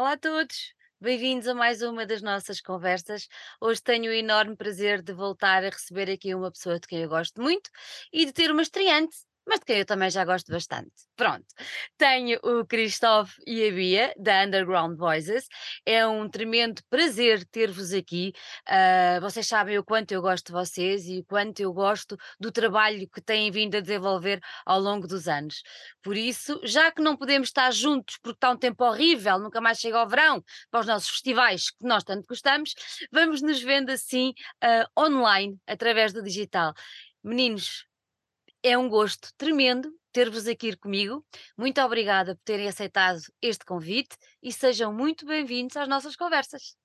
Olá a todos, bem-vindos a mais uma das nossas conversas. Hoje tenho o enorme prazer de voltar a receber aqui uma pessoa de quem eu gosto muito e de ter uma estreante, mas de quem eu também já gosto bastante. Pronto, tenho o Christophe e a Bia da Underground Voices. É um tremendo prazer ter-vos aqui. Ah, vocês sabem o quanto eu gosto de vocês e o quanto eu gosto do trabalho que têm vindo a desenvolver ao longo dos anos. Por isso, já que não podemos estar juntos porque está um tempo horrível, nunca mais chega ao verão, para os nossos festivais que nós tanto gostamos, vamos nos vendo assim ah, online, através do digital. Meninos, é um gosto tremendo ter-vos aqui comigo. Muito obrigada por terem aceitado este convite e sejam muito bem-vindos às nossas conversas.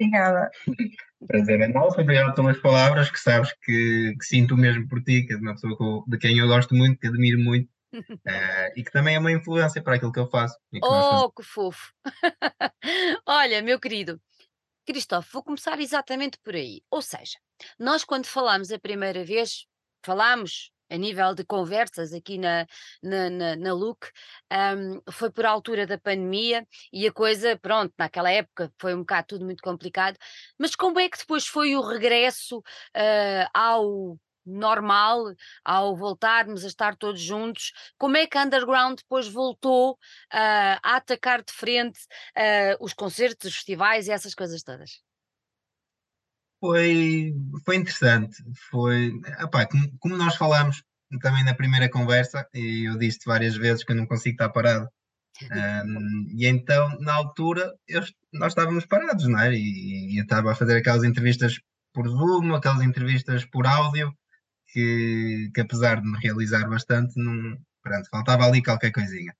Obrigada. Prazer é nosso, obrigado pelas palavras, que sabes que, que sinto o mesmo por ti, que és uma pessoa com- de quem eu gosto muito, que admiro muito, eh, e que também é uma influência para aquilo que eu faço. que. Oh, que fofo! Olha, meu querido, Cristóvão, vou começar exatamente por aí. Ou seja, nós quando falámos a primeira vez, falámos a nível de conversas aqui na, na, na, na LUC, ahm, foi por altura da pandemia e a coisa, pronto, naquela época foi um bocado tudo muito complicado, mas como é que depois foi o regresso ah, ao normal, ao voltarmos a estar todos juntos, como é que a Underground depois voltou ah, a atacar de frente ah, os concertos, os festivais e essas coisas todas? Foi, foi interessante. Foi, epá, como, como nós falámos também na primeira conversa, e eu disse várias vezes que eu não consigo estar parado. Ahm, e então, na altura, eu- nós estávamos parados, não é? E, e eu estava a fazer aquelas entrevistas por Zoom, aquelas entrevistas por áudio, que, que apesar de me realizar bastante, não, pronto, faltava ali qualquer coisinha.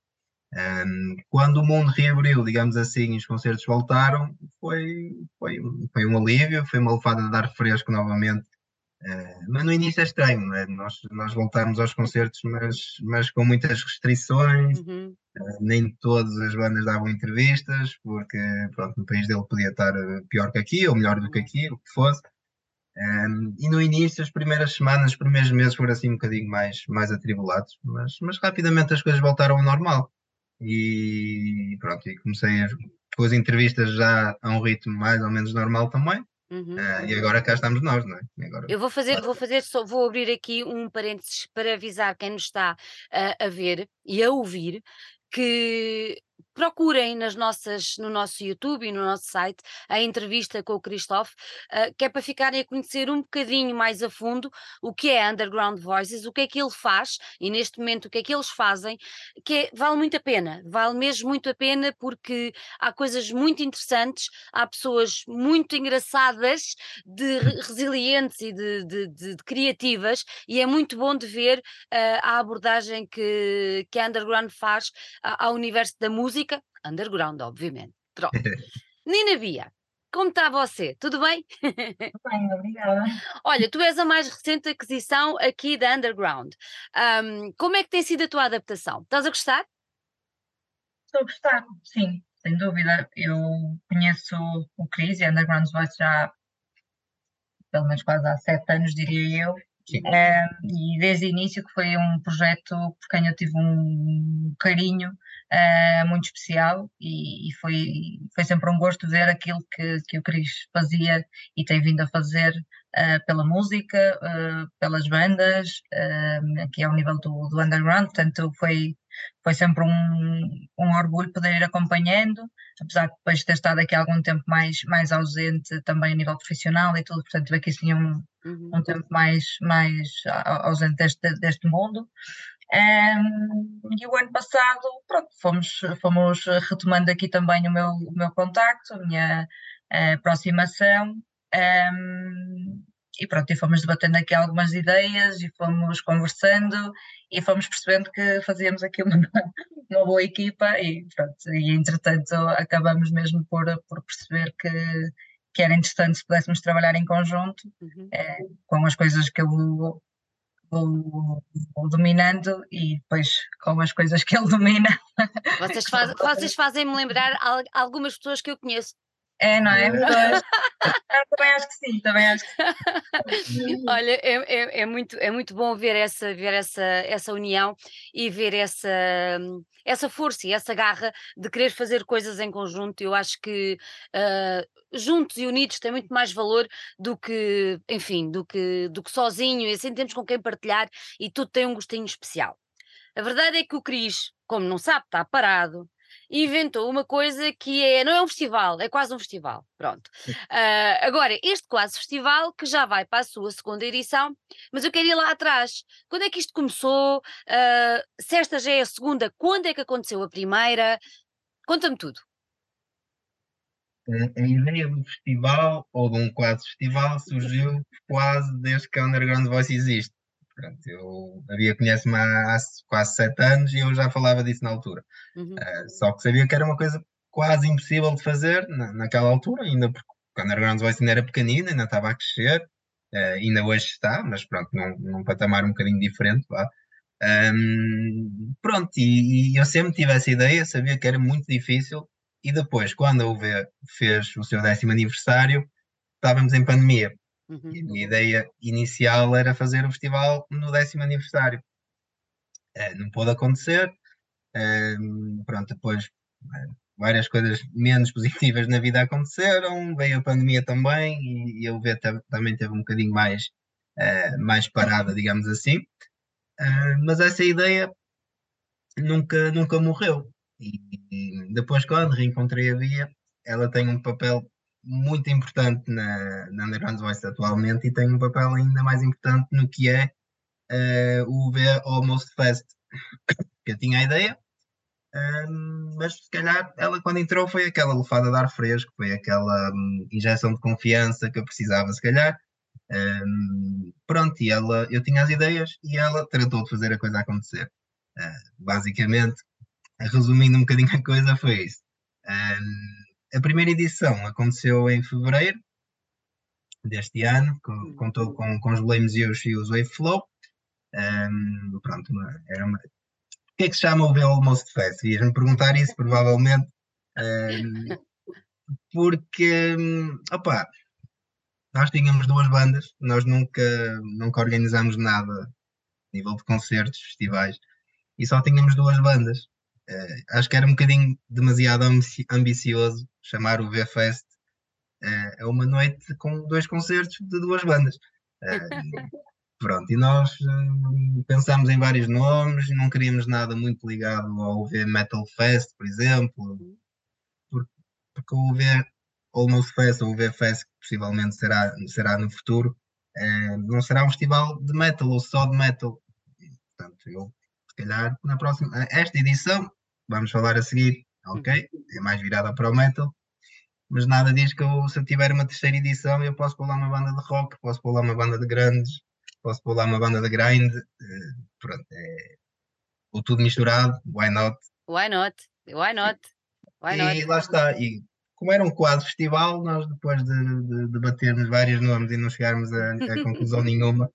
Ahm, quando o mundo reabriu, digamos assim, e os concertos voltaram, foi, foi, um- foi um alívio, foi uma lefada de ar fresco novamente. Ah, mas no início é estranho, é? Nós, nós voltámos aos concertos, mas, mas com muitas restrições, Uhum, nem todas as bandas davam entrevistas, porque pronto, no país dele podia estar eh, pior que aqui, ou melhor do que aqui, o que fosse. Um, e no início, as primeiras semanas, os primeiros meses foram assim um bocadinho mais, mais atribulados, mas, mas rapidamente as coisas voltaram ao normal. E pronto, e comecei a, com as entrevistas já a um ritmo mais ou menos normal também. uhum. Ah, e agora cá estamos nós, não é? Agora, Eu vou fazer, vou fazer só, vou abrir aqui um parênteses para avisar quem nos está a, a ver e a ouvir que procurem nas nossas, no nosso YouTube e no nosso site a entrevista com o Christophe, ah, que é para ficarem a conhecer um bocadinho mais a fundo o que é Underground Voices, o que é que ele faz e neste momento o que é que eles fazem, que é- vale muito a pena, vale mesmo muito a pena porque há coisas muito interessantes, há pessoas muito engraçadas de re- resilientes e de, de- de- de criativas, e é muito bom de ver ah, a abordagem que, que a Underground faz ao universo da música, underground, obviamente. Pronto. Nina Bia, como está você? Tudo bem? Bem, obrigada. Olha, tu és a mais recente aquisição aqui da Underground. Ahm, como é que tem sido a tua adaptação? Estás a gostar? Estou a gostar, sim, sem dúvida. Eu conheço o Chris e a Underground Voice já pelo menos quase há sete anos, diria eu. Eh, e desde o início que foi um projeto por quem eu tive um carinho eh, muito especial e, e foi, foi sempre um gosto ver aquilo que, que o Cris fazia e tem vindo a fazer eh, pela música, eh, pelas bandas, aqui ao nível do, do underground, portanto foi, foi sempre um, um orgulho poder ir acompanhando, apesar de depois ter estado aqui algum tempo mais, mais ausente também a nível profissional e tudo, portanto aqui sim um, Uhum. um tempo mais, mais a- ausente deste, deste mundo. Ehm, e o ano passado, pronto, fomos, fomos retomando aqui também o meu, o meu contacto, a minha eh, aproximação, ehm, e pronto, e fomos debatendo aqui algumas ideias e fomos conversando e fomos percebendo que fazíamos aqui uma, uma boa equipa e pronto, e entretanto acabamos mesmo por, por perceber que, que era interessante se pudéssemos trabalhar em conjunto Uhum. eh, com as coisas que eu vou, vou- vou dominando e depois com as coisas que ele domina. Vocês, faz- vocês fazem-me lembrar al- algumas pessoas que eu conheço. É, não é? Pois. Ah, também acho que sim, também acho que sim. Olha, é, é, é muito, é muito bom ver essa, ver essa, essa união e ver essa, essa força e essa garra de querer fazer coisas em conjunto. Eu acho que ah, juntos e unidos tem muito mais valor do que, enfim, do que, do que sozinho e assim temos com quem partilhar e tudo tem um gostinho especial. A verdade é que o Cris, como não sabe, está parado, inventou uma coisa que é, não é um festival, é quase um festival. Pronto. Ah, agora, este quase festival, que já vai para a sua segunda edição, mas eu quero ir lá atrás. Quando é que isto começou? Ah, se esta já é a segunda, quando é que aconteceu a primeira? Conta-me tudo. A, a ideia do festival, ou de um quase festival, surgiu quase desde que a Underground Voice existe. Eu havia conhece-me há, há quase sete anos e eu já falava disso na altura. Uhum. Uh, só que sabia que era uma coisa quase impossível de fazer na, naquela altura, ainda porque o Underground Voice ainda era pequenino, ainda estava a crescer, uh, ainda hoje está, mas pronto, num, num patamar um bocadinho diferente. Lá. Um, pronto, e, e, eu sempre tive essa ideia, sabia que era muito difícil, e depois, quando a UV fez o seu décimo aniversário, estávamos em pandemia. Uhum. E a minha ideia inicial era fazer o festival no décimo aniversário. Uh, não pôde acontecer. Uh, pronto, depois uh, várias coisas menos positivas na vida aconteceram, veio a pandemia também e, e eu ver também teve um bocadinho mais, mais parada, digamos assim. mas essa ideia nunca, nunca morreu. E, e depois, quando reencontrei a Via, ela tem um papel muito importante na, na Underground Voice atualmente e tem um papel ainda mais importante no que é uh, o V Almost Fest. que eu tinha a ideia, um, mas se calhar ela quando entrou foi aquela lufada de ar fresco, foi aquela um, injeção de confiança que eu precisava, se calhar. Um, pronto, e ela, eu tinha as ideias e ela tratou de fazer a coisa acontecer. Uh, basicamente, resumindo um bocadinho a coisa, foi isso. Um, a primeira edição aconteceu em fevereiro deste ano, com, contou com, com os Blame Zeus e os Waveflow. Um, pronto, era uma... O que é que se chama o The Almost Fest? Ias-me perguntar isso, provavelmente. Um, porque, opa, nós tínhamos duas bandas, nós nunca, nunca organizámos nada a nível de concertos, festivais, e só tínhamos duas bandas. Uh, acho que era um bocadinho demasiado ambicioso chamar o V-Fest uh, a uma noite com dois concertos de duas bandas. Uh, pronto, e nós pensámos em vários nomes, não queríamos nada muito ligado ao V Metal Fest, por exemplo, porque, porque o V Almost Fest ou o V Fest, que possivelmente será, será no futuro, não será um festival de metal ou só de metal. Portanto, eu se calhar na próxima, esta edição, vamos falar a seguir, ok? É mais virada para o metal, mas nada diz que eu, se eu tiver uma terceira edição, eu posso pôr lá uma banda de rock, posso pôr lá uma banda de grandes, posso pôr lá uma banda de grind, uh, pronto, é ou tudo misturado, why not? Why not? Why not? Why not? E lá está, e como era um quadro festival, nós depois de, de, de batermos vários nomes e não chegarmos a, a conclusão nenhuma,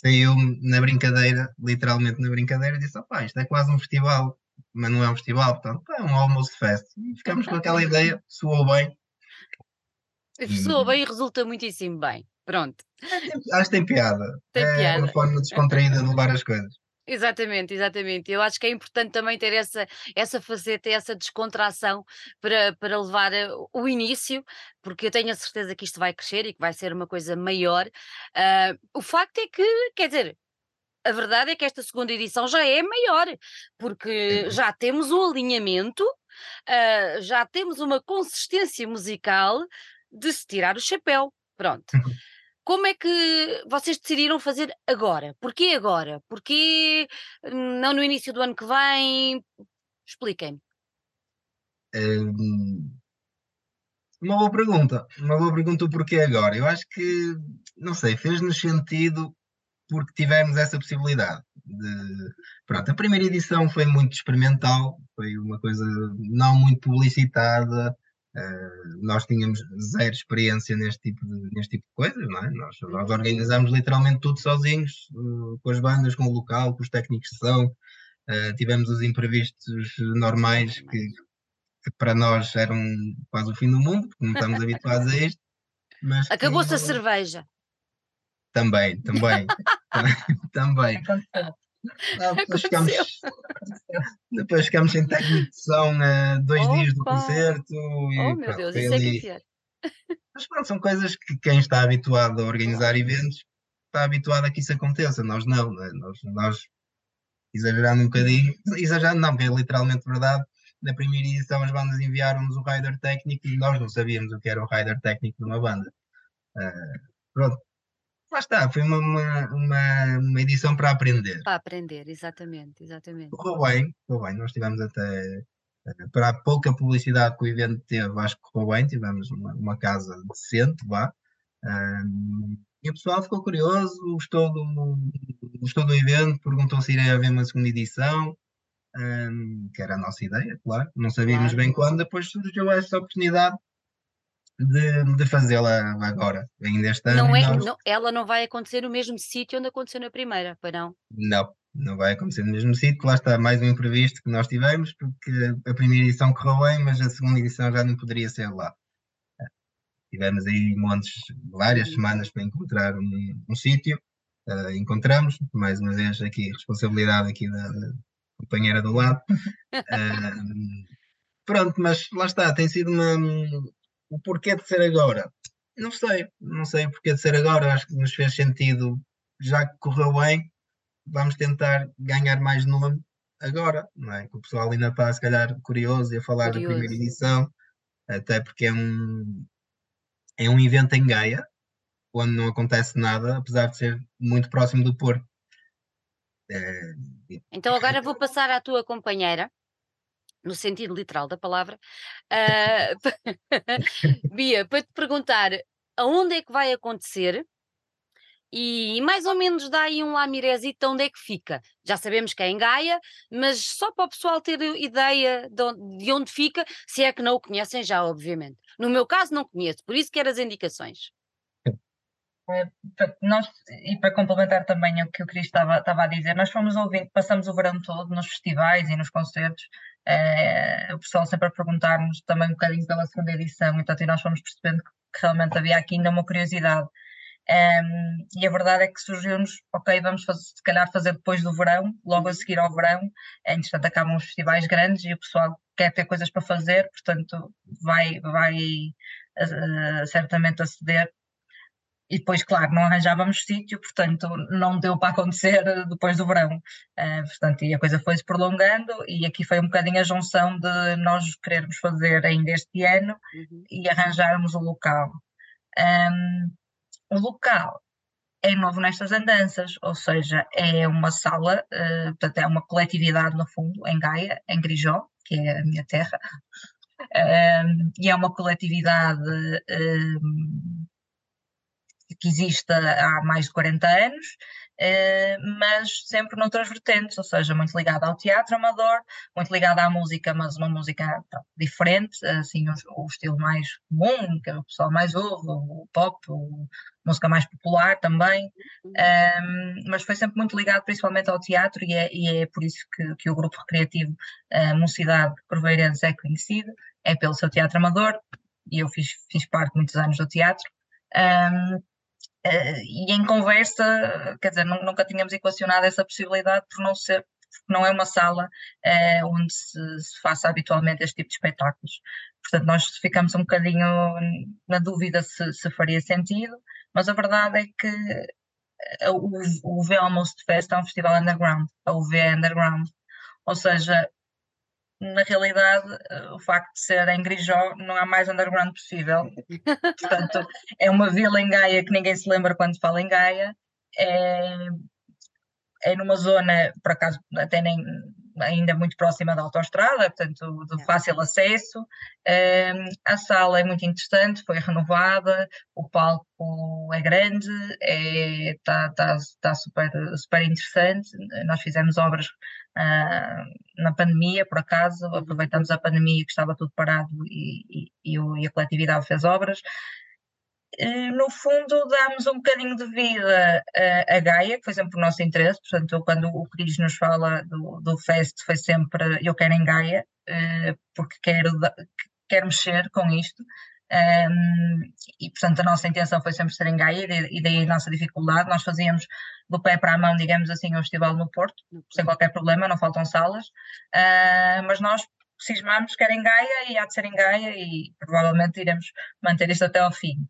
Saiu na brincadeira, literalmente na brincadeira, disse: opá, isto é quase um festival, mas não é um festival, portanto é um almost fest. E ficamos com aquela ideia, soou bem. Soou bem e resulta muitíssimo bem. Pronto. Acho que tem piada. Tem é piada. uma forma descontraída de levar as coisas. Exatamente, exatamente. Eu acho que é importante também ter essa, essa faceta, essa descontração para, para levar eh, o início, porque eu tenho a certeza que isto vai crescer e que vai ser uma coisa maior. Ah, o facto é que, quer dizer, a verdade é que esta segunda edição já é maior, porque já temos um alinhamento, ah, já temos uma consistência musical de se tirar o chapéu. Pronto. Como é que vocês decidiram fazer agora? Porquê agora? Porquê não no início do ano que vem? Expliquem-me. Hum, uma boa pergunta. Uma boa pergunta o porquê agora. Eu acho que, não sei, fez-nos sentido porque tivemos essa possibilidade. De... Pronto, a primeira edição foi muito experimental, foi uma coisa não muito publicitada, Uh, nós tínhamos zero experiência neste tipo de, neste tipo de coisas, não é? Nós, nós organizámos literalmente tudo sozinhos, uh, com as bandas, com o local, com os técnicos de som, uh, tivemos os imprevistos normais que, que para nós era um, quase o fim do mundo, porque não estamos habituados a isto. Acabou-se a cerveja. Também, também. também. Ah, depois, ficamos, depois ficamos sem técnico de som a dois Opa. dias do concerto. E, Oh meu pronto, Deus, isso é que é pior. Mas pronto, são coisas que quem está habituado a organizar eventos está habituado a que isso aconteça. Nós não, né? nós, nós exagerando um bocadinho, exagerando não, porque é literalmente verdade. Na primeira edição as bandas enviaram-nos o rider técnico e nós não sabíamos o que era o rider técnico de uma banda. Ah, pronto. Lá está, foi uma, uma, uma, uma edição para aprender. Para aprender, exatamente, exatamente. Correu bem, correu bem. Nós tivemos até, eh, para a pouca publicidade que o evento teve, acho que correu bem. Tivemos uma, uma casa decente lá. Ahm, e o pessoal ficou curioso, gostou do, gostou do evento, perguntou se iria haver uma segunda edição, ahm, que era a nossa ideia, claro. Não sabíamos Claro. bem quando, depois surgiu essa oportunidade de, de fazê-la agora, ainda este ano. Não é, nós- não- ela não vai acontecer no mesmo sítio onde aconteceu na primeira, pois não? Não, não vai acontecer no mesmo sítio. Lá está mais um imprevisto que nós tivemos, porque a primeira edição correu bem, mas a segunda edição já não poderia ser lá. Tivemos aí montes, várias semanas para encontrar um, um sítio. Ah, encontramos, mais uma vez aqui, responsabilidade aqui da, da companheira do lado. Ah, pronto, mas lá está, tem sido uma, o porquê de ser agora. Não sei, não sei o porquê de ser agora, acho que nos fez sentido, já que correu bem, vamos tentar ganhar mais nome agora, não é? Que o pessoal ainda está, se calhar, curioso e a falar da primeira Curioso. edição, até porque é um, é um evento em Gaia, onde não acontece nada, apesar de ser muito próximo do Porto. É, Então agora vou passar à tua companheira, no sentido literal da palavra, ah, Bia, para te perguntar aonde é que vai acontecer e mais ou menos dá aí um lamirezito onde é que fica. Já sabemos que é em Gaia, mas só para o pessoal ter ideia de onde, de onde fica, se é que não o conhecem já, obviamente. No meu caso não conheço, por isso quero as indicações. Portanto, nós, e para complementar também o que o Cris estava, estava a dizer, nós fomos ouvindo, passamos o verão todo nos festivais e nos concertos, eh, o pessoal sempre a perguntar-nos também um bocadinho pela segunda edição, então e nós fomos percebendo que, realmente havia aqui ainda uma curiosidade. Em, e a verdade é que surgiu-nos, ok, vamos fazer, se calhar fazer depois do verão, logo a seguir ao verão, eh, entretanto acabam os festivais grandes e o pessoal quer ter coisas para fazer, portanto vai, vai eh, certamente aceder e depois, claro, não arranjávamos sítio, portanto não deu para acontecer depois do verão. Eh, portanto, e a coisa foi-se prolongando e aqui foi um bocadinho a junção de nós querermos fazer ainda este ano Uhum. e arranjarmos o local. Ahm, o local é novo nestas andanças, ou seja, é uma sala, eh, portanto é uma coletividade no fundo, em Gaia, em Grijó, que é a minha terra, Ahm, e é uma coletividade ahm, que existe há mais de 40 anos, eh, mas sempre noutras vertentes, ou seja, muito ligada ao teatro amador, muito ligada à música, mas uma música diferente, assim, o, o estilo mais comum, que o pessoal mais ouve, o pop, o, música mais popular também, um, mas foi sempre muito ligado principalmente ao teatro e é, e é por isso que, que o grupo recreativo uh, Mocidade Corveirense é conhecido, é pelo seu teatro amador, e eu fiz, fiz parte muitos anos do teatro. Um, e em conversa, quer dizer, nunca tínhamos equacionado essa possibilidade por não ser, porque não é uma sala uh, onde se, se, faça habitualmente este tipo de espetáculos. Portanto, nós ficamos um bocadinho na dúvida se, se faria sentido, mas a verdade é que o, o V Almost Fest é um festival underground, a UV é underground, ou seja, na realidade, o facto de ser em Grijó não há mais underground possível. Portanto, é uma vila em Gaia que ninguém se lembra quando fala em Gaia. É, é numa zona, por acaso, até nem ainda muito próxima da autoestrada, portanto, de fácil acesso. A sala é muito interessante, foi renovada, o palco é grande, está é, tá, tá super, super interessante. Nós fizemos obras Uh, na pandemia, por acaso, aproveitamos a pandemia que estava tudo parado e, e, e, a coletividade fez obras. No fundo, damos um bocadinho de vida a, a, Gaia, que foi sempre o nosso interesse. Portanto, quando o Cris nos fala do, do Fest, foi sempre eu quero em Gaia, porque quero, quero mexer com isto. Um, e, portanto, a nossa intenção foi sempre ser em Gaia e daí a nossa dificuldade. Nós fazíamos do pé para a mão, digamos assim, um festival no Porto, sem qualquer problema, não faltam salas, uh, mas nós cismamos que era em Gaia e há de ser em Gaia e provavelmente iremos manter isto até ao fim.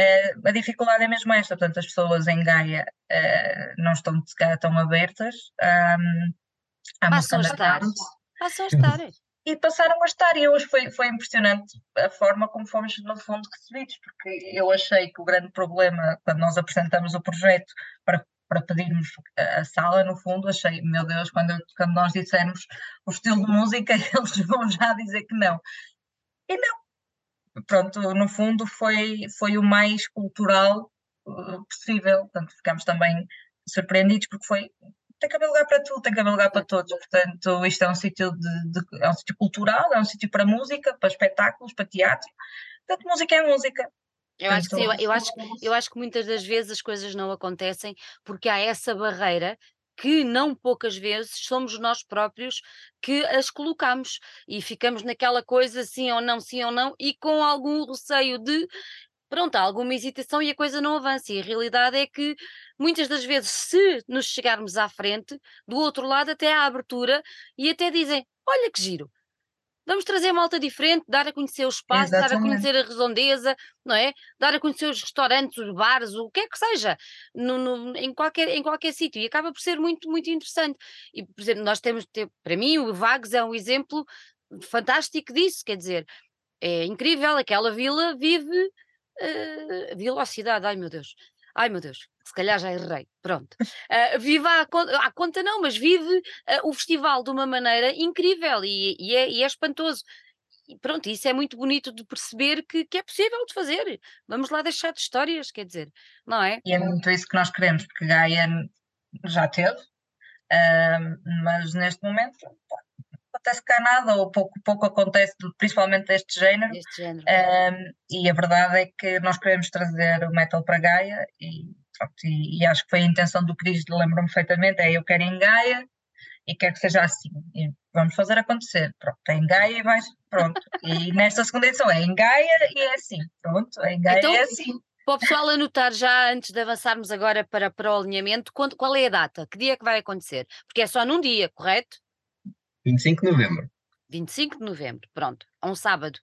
Uh, a dificuldade é mesmo esta, portanto, as pessoas em Gaia uh, não estão cá tão abertas. Um, Passam a estar. Passam a estar e passaram a estar. E hoje foi, foi impressionante a forma como fomos, no fundo, recebidos, porque eu achei que o grande problema, quando nós apresentamos o projeto para, para pedirmos a sala, no fundo, achei, meu Deus, quando, quando nós dissermos o estilo de música, eles vão já dizer que não. E não. Pronto, no fundo, foi, foi o mais cultural uh, possível. Portanto, ficámos também surpreendidos porque foi tem que haver lugar para tudo, tem que haver lugar para todos. Portanto, isto é um sítio de, de, é um sítio cultural, é um sítio para música, para espetáculos, para teatro. Portanto, música é música. Eu acho, que sim, eu, eu, acho, eu acho que muitas das vezes as coisas não acontecem porque há essa barreira que não poucas vezes somos nós próprios que as colocamos e ficamos naquela coisa sim ou não, sim ou não, e com algum receio de pronto, alguma hesitação e a coisa não avança. E a realidade é que muitas das vezes, se nos chegarmos à frente, do outro lado até há abertura e até dizem: olha que giro. Vamos trazer malta diferente, dar a conhecer o espaço, Exatamente. dar a conhecer a redondeza, não é? Dar a conhecer os restaurantes, os bares, o que é que seja, no, no, em qualquer, em qualquer sítio. E acaba por ser muito, muito interessante. E, por exemplo, nós temos, para mim, o Vagos é um exemplo fantástico disso, quer dizer, é incrível, aquela vila vive uh, velocidade, ai meu Deus, ai meu Deus, se calhar já errei, pronto. Uh, vive à, à, conta não, mas vive uh, o festival de uma maneira incrível e, e, é, e é espantoso. E pronto, isso é muito bonito de perceber que, que, é possível de fazer. Vamos lá deixar de histórias, quer dizer, não é? E é muito isso que nós queremos, porque Gaia já teve, uh, mas neste momento acontece cá nada, ou pouco, pouco acontece, principalmente deste género. Deste género. Um, e a verdade é que nós queremos trazer o metal para Gaia e, pronto, e, e acho que foi a intenção do Cris, lembro-me perfeitamente, é eu quero em Gaia e quero que seja assim. E vamos fazer acontecer. Pronto, é em Gaia e vai, pronto. E nesta segunda edição é em Gaia e é assim. Pronto, é em Gaia então, e é assim. Para o pessoal anotar já antes de avançarmos agora para, para o alinhamento, qual é a data? Que dia é que vai acontecer? Porque é só num dia, correto? 25 de novembro. 25 de novembro, pronto, é um sábado.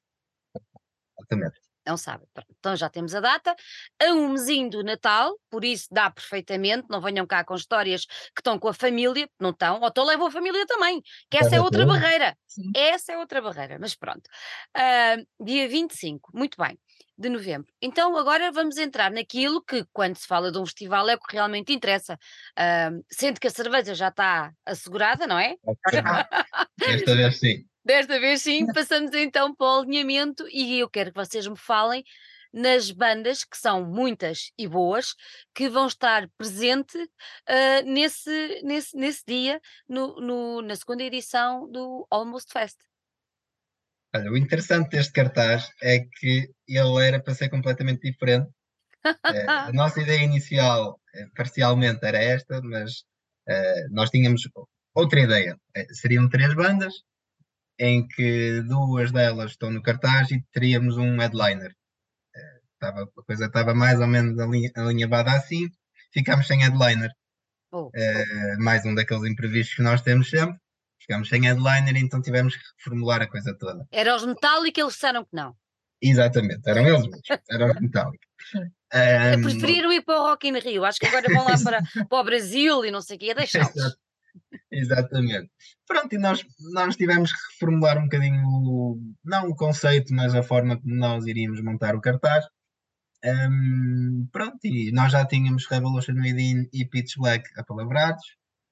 Exatamente. É um sábado. Pronto. Então já temos a data. A um mesinho do Natal, por isso dá perfeitamente. Não venham cá com histórias que estão com a família, não estão, ou então levam a família também, que essa é outra barreira. Sim. Essa é outra barreira, mas pronto. Uh, dia 25, muito bem de novembro. Então agora vamos entrar naquilo que, quando se fala de um festival, é o que realmente interessa. Uh, sendo que a cerveja já está assegurada, não é? Desta vez sim. Desta vez sim, passamos então para o alinhamento e eu quero que vocês me falem nas bandas, que são muitas e boas, que vão estar presente uh, nesse, nesse, nesse dia, no, no, na segunda edição do Almost Fest. Olha, o interessante deste cartaz é que ele era para ser completamente diferente. Eh, a nossa ideia inicial, eh, parcialmente, era esta, mas uh, nós tínhamos outra ideia. seriam três bandas, em que duas delas estão no cartaz e teríamos um headliner. Uh, a coisa estava mais ou menos alinhavada assim, ficámos sem headliner. Oh. mais um daqueles imprevistos que nós temos sempre. Ficámos sem headliner, então tivemos que reformular a coisa toda. Era os Metallica, eles disseram que não. Exatamente, eram eles mesmos, eram os Metallica. Um, preferiram ir para o Rock in Rio, acho que agora vão lá para, para o Brasil e não sei o quê, deixá-los. Exatamente. Pronto, e nós, nós tivemos que reformular um bocadinho, não o conceito, mas a forma como nós iríamos montar o cartaz. Um, pronto, e nós já tínhamos Revolution Within e Pitch Black apalavrados,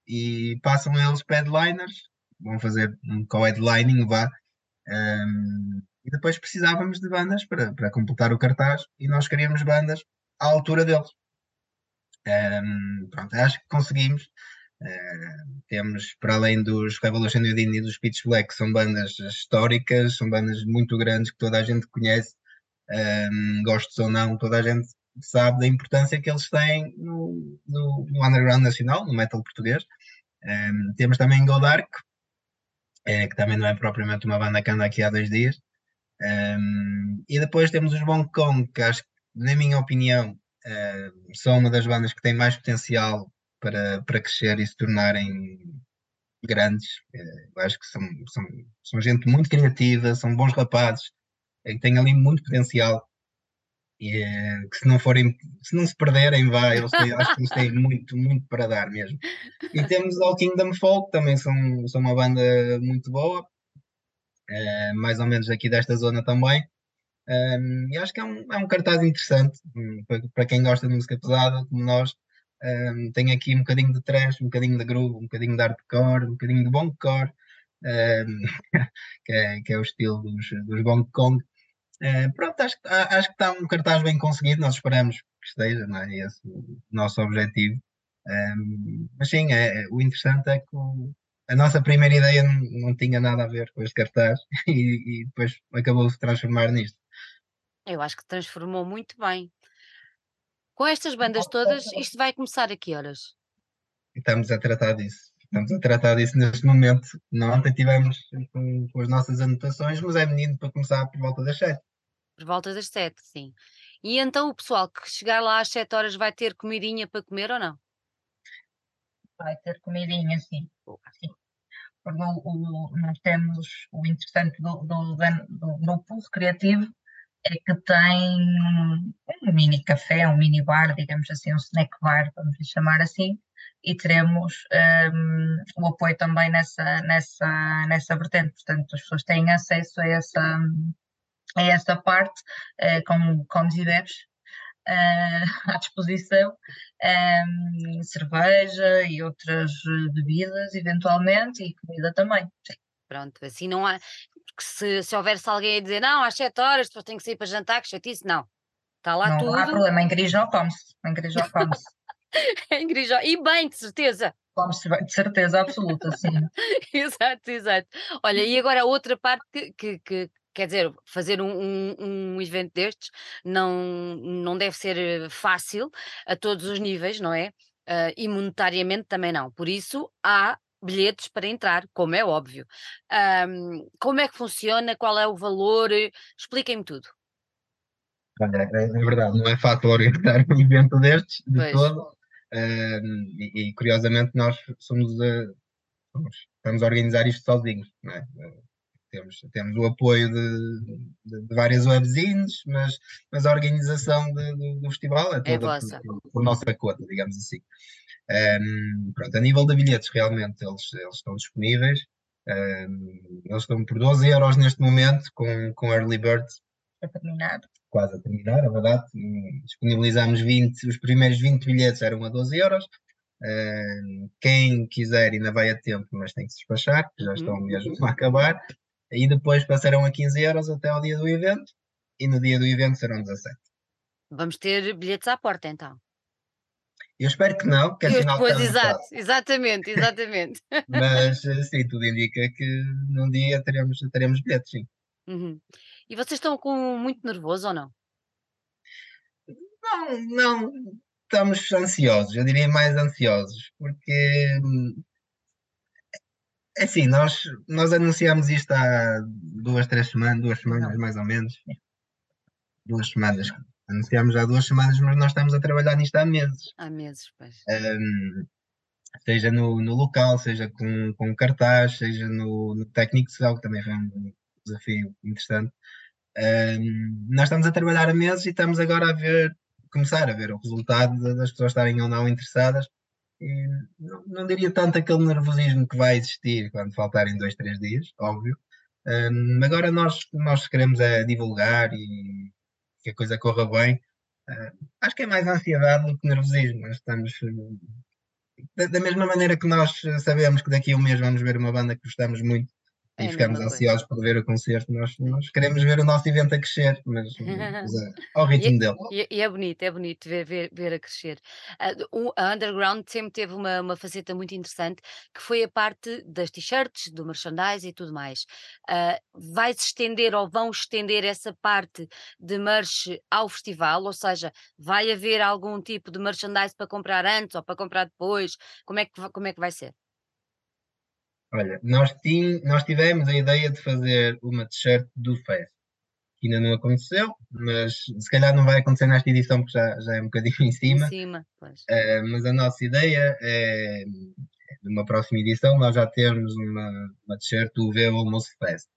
e passam eles para headliners, vão fazer um co-headlining, vá. Um, e depois precisávamos de bandas para, para completar o cartaz e nós queríamos bandas à altura deles. Um, pronto, acho que conseguimos. Uh, temos, para além dos Revolution Within e dos Pitch Black, são bandas históricas, são bandas muito grandes que toda a gente conhece. um, gostos ou não, toda a gente sabe da importância que eles têm no, no, no underground nacional, no metal português. Um, temos também Godark, é, que também não é propriamente uma banda que anda aqui há dois dias. Um, e depois temos os Bong Kong, que acho que, na minha opinião, uh, são uma das bandas que tem mais potencial para, para crescer e se tornarem grandes. Uh, acho que são, são, são gente muito criativa, são bons rapazes, que têm ali muito potencial. E, uh, que se não forem, se não se perderem, vai, eu sei, acho que eles têm muito, muito para dar mesmo. E temos All Kingdom Folk, também são, são uma banda muito boa, uh, mais ou menos aqui desta zona também. Um, e acho que é um, é um cartaz interessante um, para, para, quem gosta de música pesada, como nós. Um, tem aqui um bocadinho de trash, um bocadinho de groove, um bocadinho de hardcore, um bocadinho de bongcore, que, é, que é o estilo dos, dos Bong Kong. Uh, pronto, acho, acho que está um cartaz bem conseguido, nós esperamos que esteja, não é? Esse o nosso objetivo. Um, mas sim, é, é, o interessante é que o, a nossa primeira ideia não, não, tinha nada a ver com este cartaz e, e depois acabou de transformar nisto. Eu acho que transformou muito bem. Com estas bandas todas, isto vai começar a que horas? Estamos a tratar disso. Estamos a tratar disso neste momento. Não, ontem tivemos com, com, as nossas anotações, mas é menino para começar por volta das 7. Por volta das 7, sim. E então o pessoal que chegar lá às 7 horas vai ter comidinha para comer ou não? Vai ter comidinha, sim. sim. Porque o, o, nós temos o interessante do, do, do grupo recreativo é que tem um mini café, um mini bar, digamos assim, um snack bar, vamos lhe chamar assim, e teremos um, o apoio também nessa, nessa, nessa vertente. Portanto, as pessoas têm acesso a essa, a essa parte uh, com comes e bebes uh, à disposição, um, cerveja e outras bebidas, eventualmente, e comida também. Sim. Pronto, assim não há. Porque se, se houvesse alguém a dizer não, às 7 horas depois tenho que sair para jantar, que chatice, não. Está lá não, tudo. Não há problema, em Grijó come-se. Em Grijó come-se. em Grijó. E bem, de certeza. Come-se bem, de certeza absoluta, sim. exato, exato. Olha, e agora a outra parte que, que, que quer dizer, fazer um, um, um, evento destes não, não deve ser eh, fácil a todos os níveis, não é? Uh, e monetariamente também não. Por isso, há bilhetes para entrar, como é óbvio. Um, como é que funciona? Qual é o valor? Expliquem-me tudo. É, é, verdade, não é fácil organizar um evento destes de pois. todo. Um, e, e, curiosamente nós somos, uh, somos, estamos a organizar isto sozinhos, não é? Temos, temos o apoio de, de, de várias webzines, mas, mas a organização de, do festival é, é toda é por, por, nossa conta, digamos assim. Um, pronto, a nível de bilhetes, realmente eles, eles estão disponíveis. Um, eles estão por 12 euros neste momento, com, com Early Bird. A terminar. Quase a terminar, é verdade. Disponibilizamos 20, os primeiros 20 bilhetes eram a 12 euros. Quem quiser ainda vai a tempo, mas tem que se despachar, já uhum. estão mesmo a acabar. E depois passarão a 15 euros até ao dia do evento. E no dia do evento serão 17. Vamos ter bilhetes à porta então. Eu espero que não, que afinal Pois, exato, exatamente, exatamente. Mas eh, sim, tudo indica que num dia teremos, teremos bilhetes, sim. Uhum. E vocês estão com muito nervoso ou não? Não, não, estamos ansiosos, eu diria mais ansiosos, porque é assim, nós, nós anunciamos isto há duas, três semanas, duas semanas mais ou menos. Duas semanas Anunciámos há duas semanas, mas nós estamos a trabalhar nisto há meses. Há meses, pois. Um, seja no, no local, seja com, com cartaz, seja no, no técnico de que também foi um desafio interessante. Um, nós estamos a trabalhar há meses e estamos agora a ver, começar a ver o resultado das pessoas estarem ou não interessadas. Não, não diria tanto aquele nervosismo que vai existir quando faltarem dois, três dias, óbvio. Um, agora nós, nós queremos é divulgar e que a coisa corra bem. Uh, acho que é mais ansiedade do que nervosismo. Nós estamos da, da, mesma maneira que nós sabemos que daqui a um mês vamos ver uma banda que gostamos muito e É ficamos ansiosos por ver o concerto. Nós, nós queremos ver o nosso evento a crescer, mas, mas é ao ritmo dele. E, e é bonito, é bonito ver, ver, ver a crescer. Ah, o- a Underground sempre teve uma, uma faceta muito interessante, que foi a parte das t-shirts, do merchandise e tudo mais. Ah, vai-se estender ou vão estender essa parte de merch ao festival? Ou seja, vai haver algum tipo de merchandise para comprar antes ou para comprar depois? Como é que, como é que vai ser? Olha, nós, tim, nós tivemos a ideia de fazer uma t-shirt do Fest, que ainda não aconteceu, mas se calhar não vai acontecer nesta edição, porque já, já é um bocadinho em Em cima. cima, pois. Eh, mas a nossa ideia é, numa próxima edição, nós já temos uma, uma t-shirt do V Almost Fest.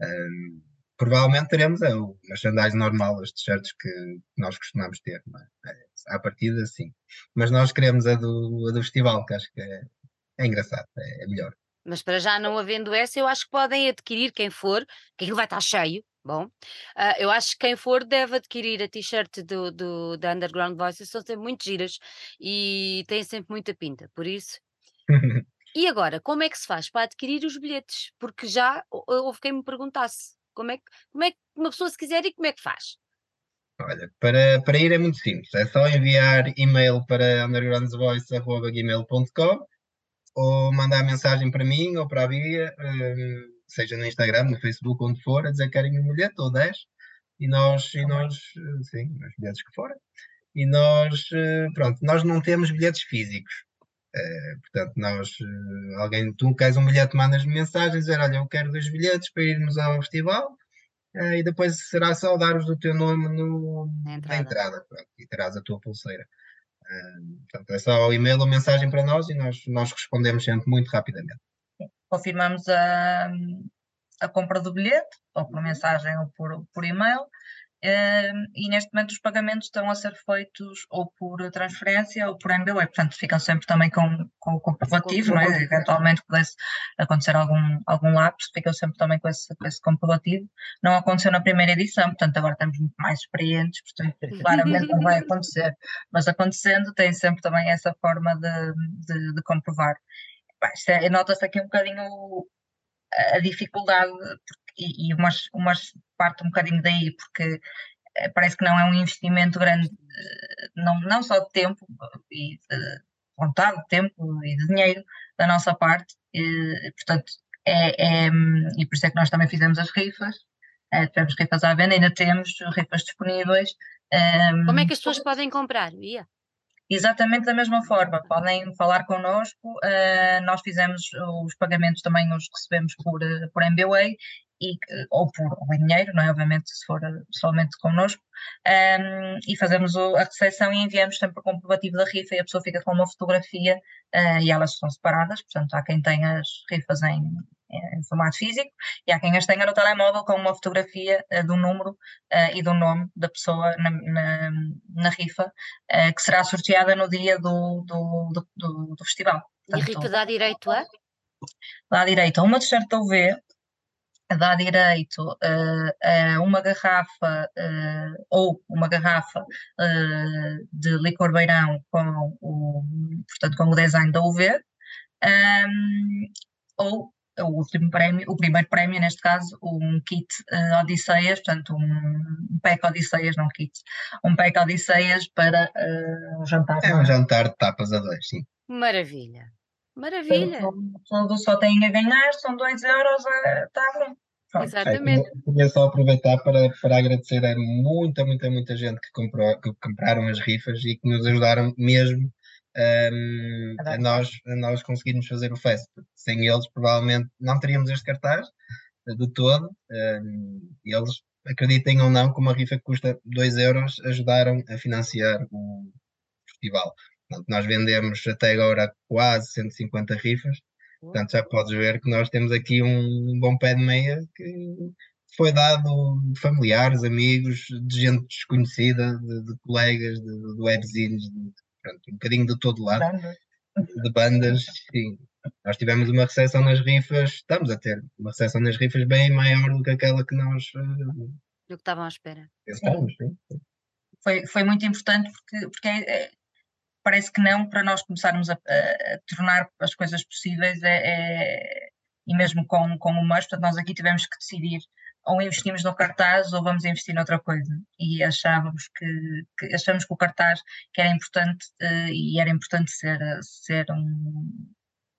Um, provavelmente teremos é, o merchandise normal, as t-shirts que nós costumamos ter, não é? É, à partida, sim. Mas nós queremos a do, a do festival, que acho que é, é engraçado, é, é melhor. Mas para já não havendo essa, eu acho que podem adquirir quem for, que aquilo vai estar cheio. Bom, ah, eu acho que quem for deve adquirir a t-shirt do, do, da Underground Voices, são sempre muito giras e têm sempre muita pinta, por isso. E agora, como é que se faz para adquirir os bilhetes? Porque já hou- houve quem me perguntasse como é, que, como é que uma pessoa se quiser e como é que faz? Olha, para, para ir é muito simples, é só enviar e-mail para undergroundsvoice.gmail.com ou mandar mensagem para mim ou para a Bia, eh, seja no Instagram, no Facebook, onde for, a dizer que querem um bilhete ou 10, e nós, e nós eh, sim, os bilhetes que forem, e nós, eh, pronto, nós não temos bilhetes físicos. Eh, portanto, nós, alguém, tu queres um bilhete, mandas-me mensagem, dizer, olha, eu quero dois bilhetes para irmos ao festival, eh, e depois será só dar-os o teu nome no, Na na entrada. entrada, pronto, e terás a tua pulseira. Portanto, é só o e-mail ou mensagem para nós e nós, nós respondemos sempre muito rapidamente. confirmamos a, a compra do bilhete, ou por mensagem ou por, por e-mail, e neste momento os pagamentos estão a ser feitos ou por transferência ou por MBWay, portanto ficam sempre também com, com o comprovativo, não é? eventualmente pudesse acontecer algum, algum lapso, ficam sempre também com esse, com esse comprovativo. Não aconteceu na primeira edição, portanto agora estamos muito mais experientes, portanto claramente não vai acontecer, mas acontecendo tem sempre também essa forma de, de, de comprovar. É- Nota-se aqui um bocadinho a a dificuldade porque- e, e umas, umas parte um bocadinho daí, porque eh, parece que não é um investimento grande, eh, não, não só de tempo e de vontade, de tempo e de dinheiro da nossa parte, e, portanto, é, é, e por isso é que nós também fizemos as rifas, eh, tivemos rifas à venda, ainda temos rifas disponíveis. Como é que as pessoas podem comprar? Ia. Exatamente da mesma forma, podem falar connosco, eh, nós fizemos os pagamentos também os recebemos por, eh, por MBWay e, ou por ou em dinheiro, não é? Obviamente se for pessoalmente connosco, ehm, e fazemos o- a recepção e enviamos sempre o comprovativo da rifa e a pessoa fica com uma fotografia eh, e elas são separadas, portanto há quem tenha as rifas em, em formato físico e há quem as tenha no telemóvel com uma fotografia eh, do número eh, e do nome da pessoa na, na, na rifa que será sorteada no dia do, do, do, do- do festival. E a rifa dá direito a? dá direito a uma t-shirt da UV, dá direito eh, a uma garrafa eh, ou uma garrafa eh, de licor beirão com o, portanto, com o design da UV, ehm, ou o último prémio, o primeiro prémio, neste caso, um kit eh, Odisseias, portanto, um, um pack Odisseias, não kit, um pack Odisseias para eh, um jantar. É um jantar de tapas a dois, sim. Maravilha. Maravilha. Tudo só têm a ganhar, são 2 euros, está bom. Pronto. Exatamente. Eu queria só aproveitar para, para agradecer a muita, muita, muita gente que, comprou, que compraram as rifas e que nos ajudaram mesmo hum, A dar a, nós, a nós conseguirmos fazer o fest. Sem eles, provavelmente não teríamos este cartaz eh, de todo. hum, e eles, acreditem ou não, com uma rifa que custa 2 euros, ajudaram a financiar o festival. Portanto, nós vendemos até agora quase 150 rifas. Portanto, já podes ver que nós temos aqui um bom pé de meia que foi dado de familiares, amigos, de gente desconhecida, de, de colegas, de, de webzines, de, pronto, um bocadinho de todo lado, de bandas. Sim. Nós tivemos uma recepção nas rifas, estamos a ter uma recepção nas rifas bem maior do que aquela que nós eh, Do que estavam à espera. pensávamos. sim. foi, foi muito importante porque, porque é- é- parece que não, para nós começarmos a, a- tornar as coisas possíveis é, é- e mesmo com, com o MUS, portanto, nós aqui tivemos que decidir ou investimos no cartaz ou vamos investir noutra coisa. E achávamos que, que achamos que o cartaz que era importante uh, e era importante ser, ser um,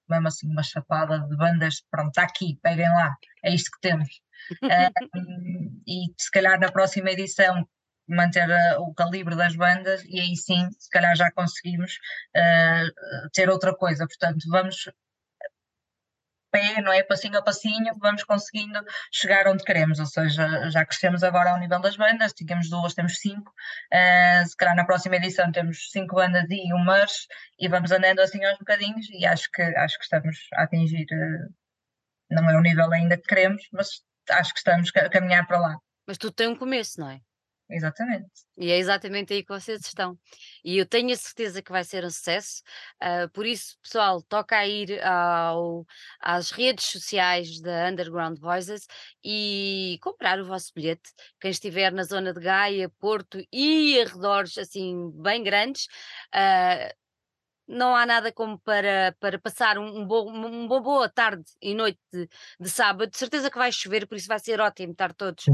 mesmo assim uma chapada de bandas, pronto, está aqui, peguem lá, é isto que temos. uh, e se calhar na próxima edição manter uh, o calibre das bandas e aí sim, se calhar já conseguimos uh, ter outra coisa. Portanto, vamos pé, não é? Passinho a passinho, vamos conseguindo chegar onde queremos, ou seja, já crescemos agora ao nível das bandas, tínhamos duas, temos cinco, uh, se calhar na próxima edição temos cinco bandas e um merch, e vamos andando assim aos bocadinhos, e acho que, acho que estamos a atingir, uh, não é o nível ainda que queremos, mas acho que estamos a caminhar para lá. Mas tudo tem um começo, não é? Exatamente. E é exatamente aí que vocês estão. E eu tenho a certeza que vai ser um sucesso. Uh, por isso, pessoal, toca a ir ao, às redes sociais da Underground Voices e comprar o vosso bilhete. Quem estiver na zona de Gaia, Porto e arredores assim bem grandes, uh, não há nada como para, para passar um, um uma boa tarde e noite de, de, sábado. De certeza que vai chover, por isso vai ser ótimo estar todos uh,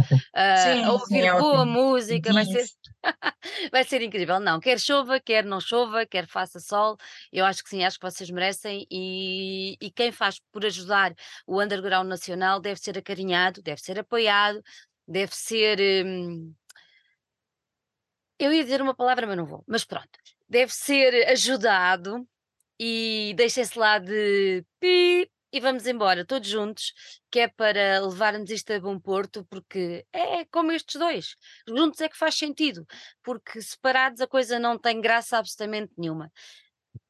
sim, a ouvir sim, é boa ótimo. música. Vai ser, vai ser incrível. Não, quer chova, quer não chova, quer faça sol. Eu acho que sim, acho que vocês merecem. E, e quem faz por ajudar o underground nacional deve ser acarinhado, deve ser apoiado, deve ser. Hum, eu ia dizer uma palavra, mas não vou. Mas pronto, deve ser ajudado e deixem-se lá de pi e vamos embora, todos juntos, que é para levarmos isto a bom porto, porque é como estes dois. Juntos é que faz sentido, porque separados a coisa não tem graça absolutamente nenhuma.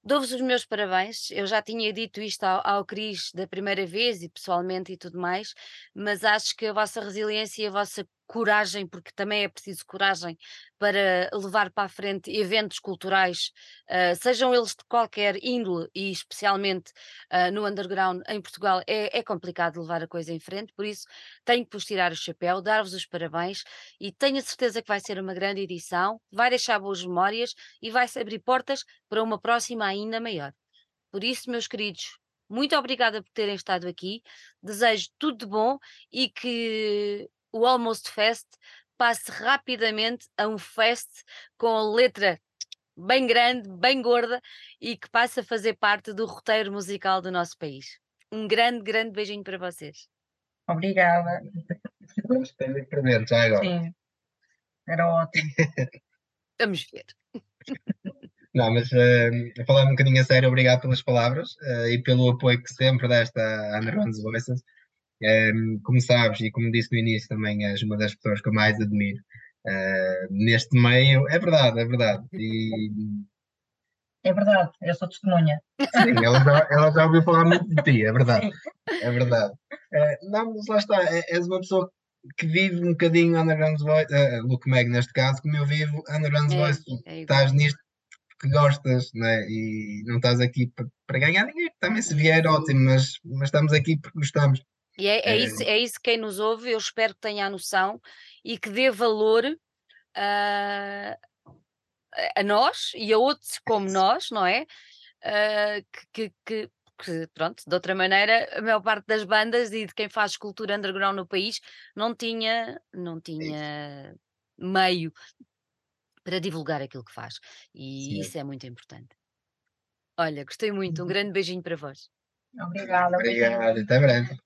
Dou-vos os meus parabéns. Eu já tinha dito isto ao, ao Cris da primeira vez e pessoalmente e tudo mais, mas acho que a vossa resiliência e a vossa coragem, porque também é preciso coragem para levar para a frente eventos culturais, uh, sejam eles de qualquer índole e especialmente uh, no underground em Portugal, é, é, complicado levar a coisa em frente, por isso tenho que vos tirar o chapéu, dar-vos os parabéns e tenho a certeza que vai ser uma grande edição, vai deixar boas memórias e vai-se abrir portas para uma próxima ainda maior. Por isso, meus queridos, muito obrigada por terem estado aqui. Desejo tudo de bom e que o Almost Fest passe rapidamente a um fest com letra bem grande, bem gorda e que passe a fazer parte do roteiro musical do nosso país. Um grande, grande beijinho para vocês. Obrigada. Tenho presente já agora. Sim, era ótimo. Vamos ver. Não, mas uh, a falar um bocadinho a sério, obrigado pelas palavras uh, e pelo apoio que sempre desta Underground Voices. Um, como sabes, e como disse no início, também és uma das pessoas que eu mais admiro uh, neste meio. É verdade, é verdade. E... É verdade, eu sou testemunha. Sim, ela já, ela já ouviu falar muito de ti, é verdade. É verdade. Uh, não, mas lá está, é, és uma pessoa que vive um bocadinho Underground Voice, uh, Luke Meg neste caso, como eu vivo Underground é, Voice. É estás nisto porque gostas, né? e não estás aqui para ganhar ninguém. Também se vier, ótimo, mas, mas estamos aqui porque gostamos. E é, é, isso, é isso quem nos ouve, eu espero que tenha a noção e que dê valor uh, a nós e a outros como nós, não é? Uh, que, que, que, pronto, de outra maneira, a maior parte das bandas e de quem faz cultura underground no país não tinha, não tinha meio para divulgar aquilo que faz. E Sim. isso é muito importante. Olha, gostei muito. Um uhum. grande beijinho para vós. Obrigada. Obrigado, até breve.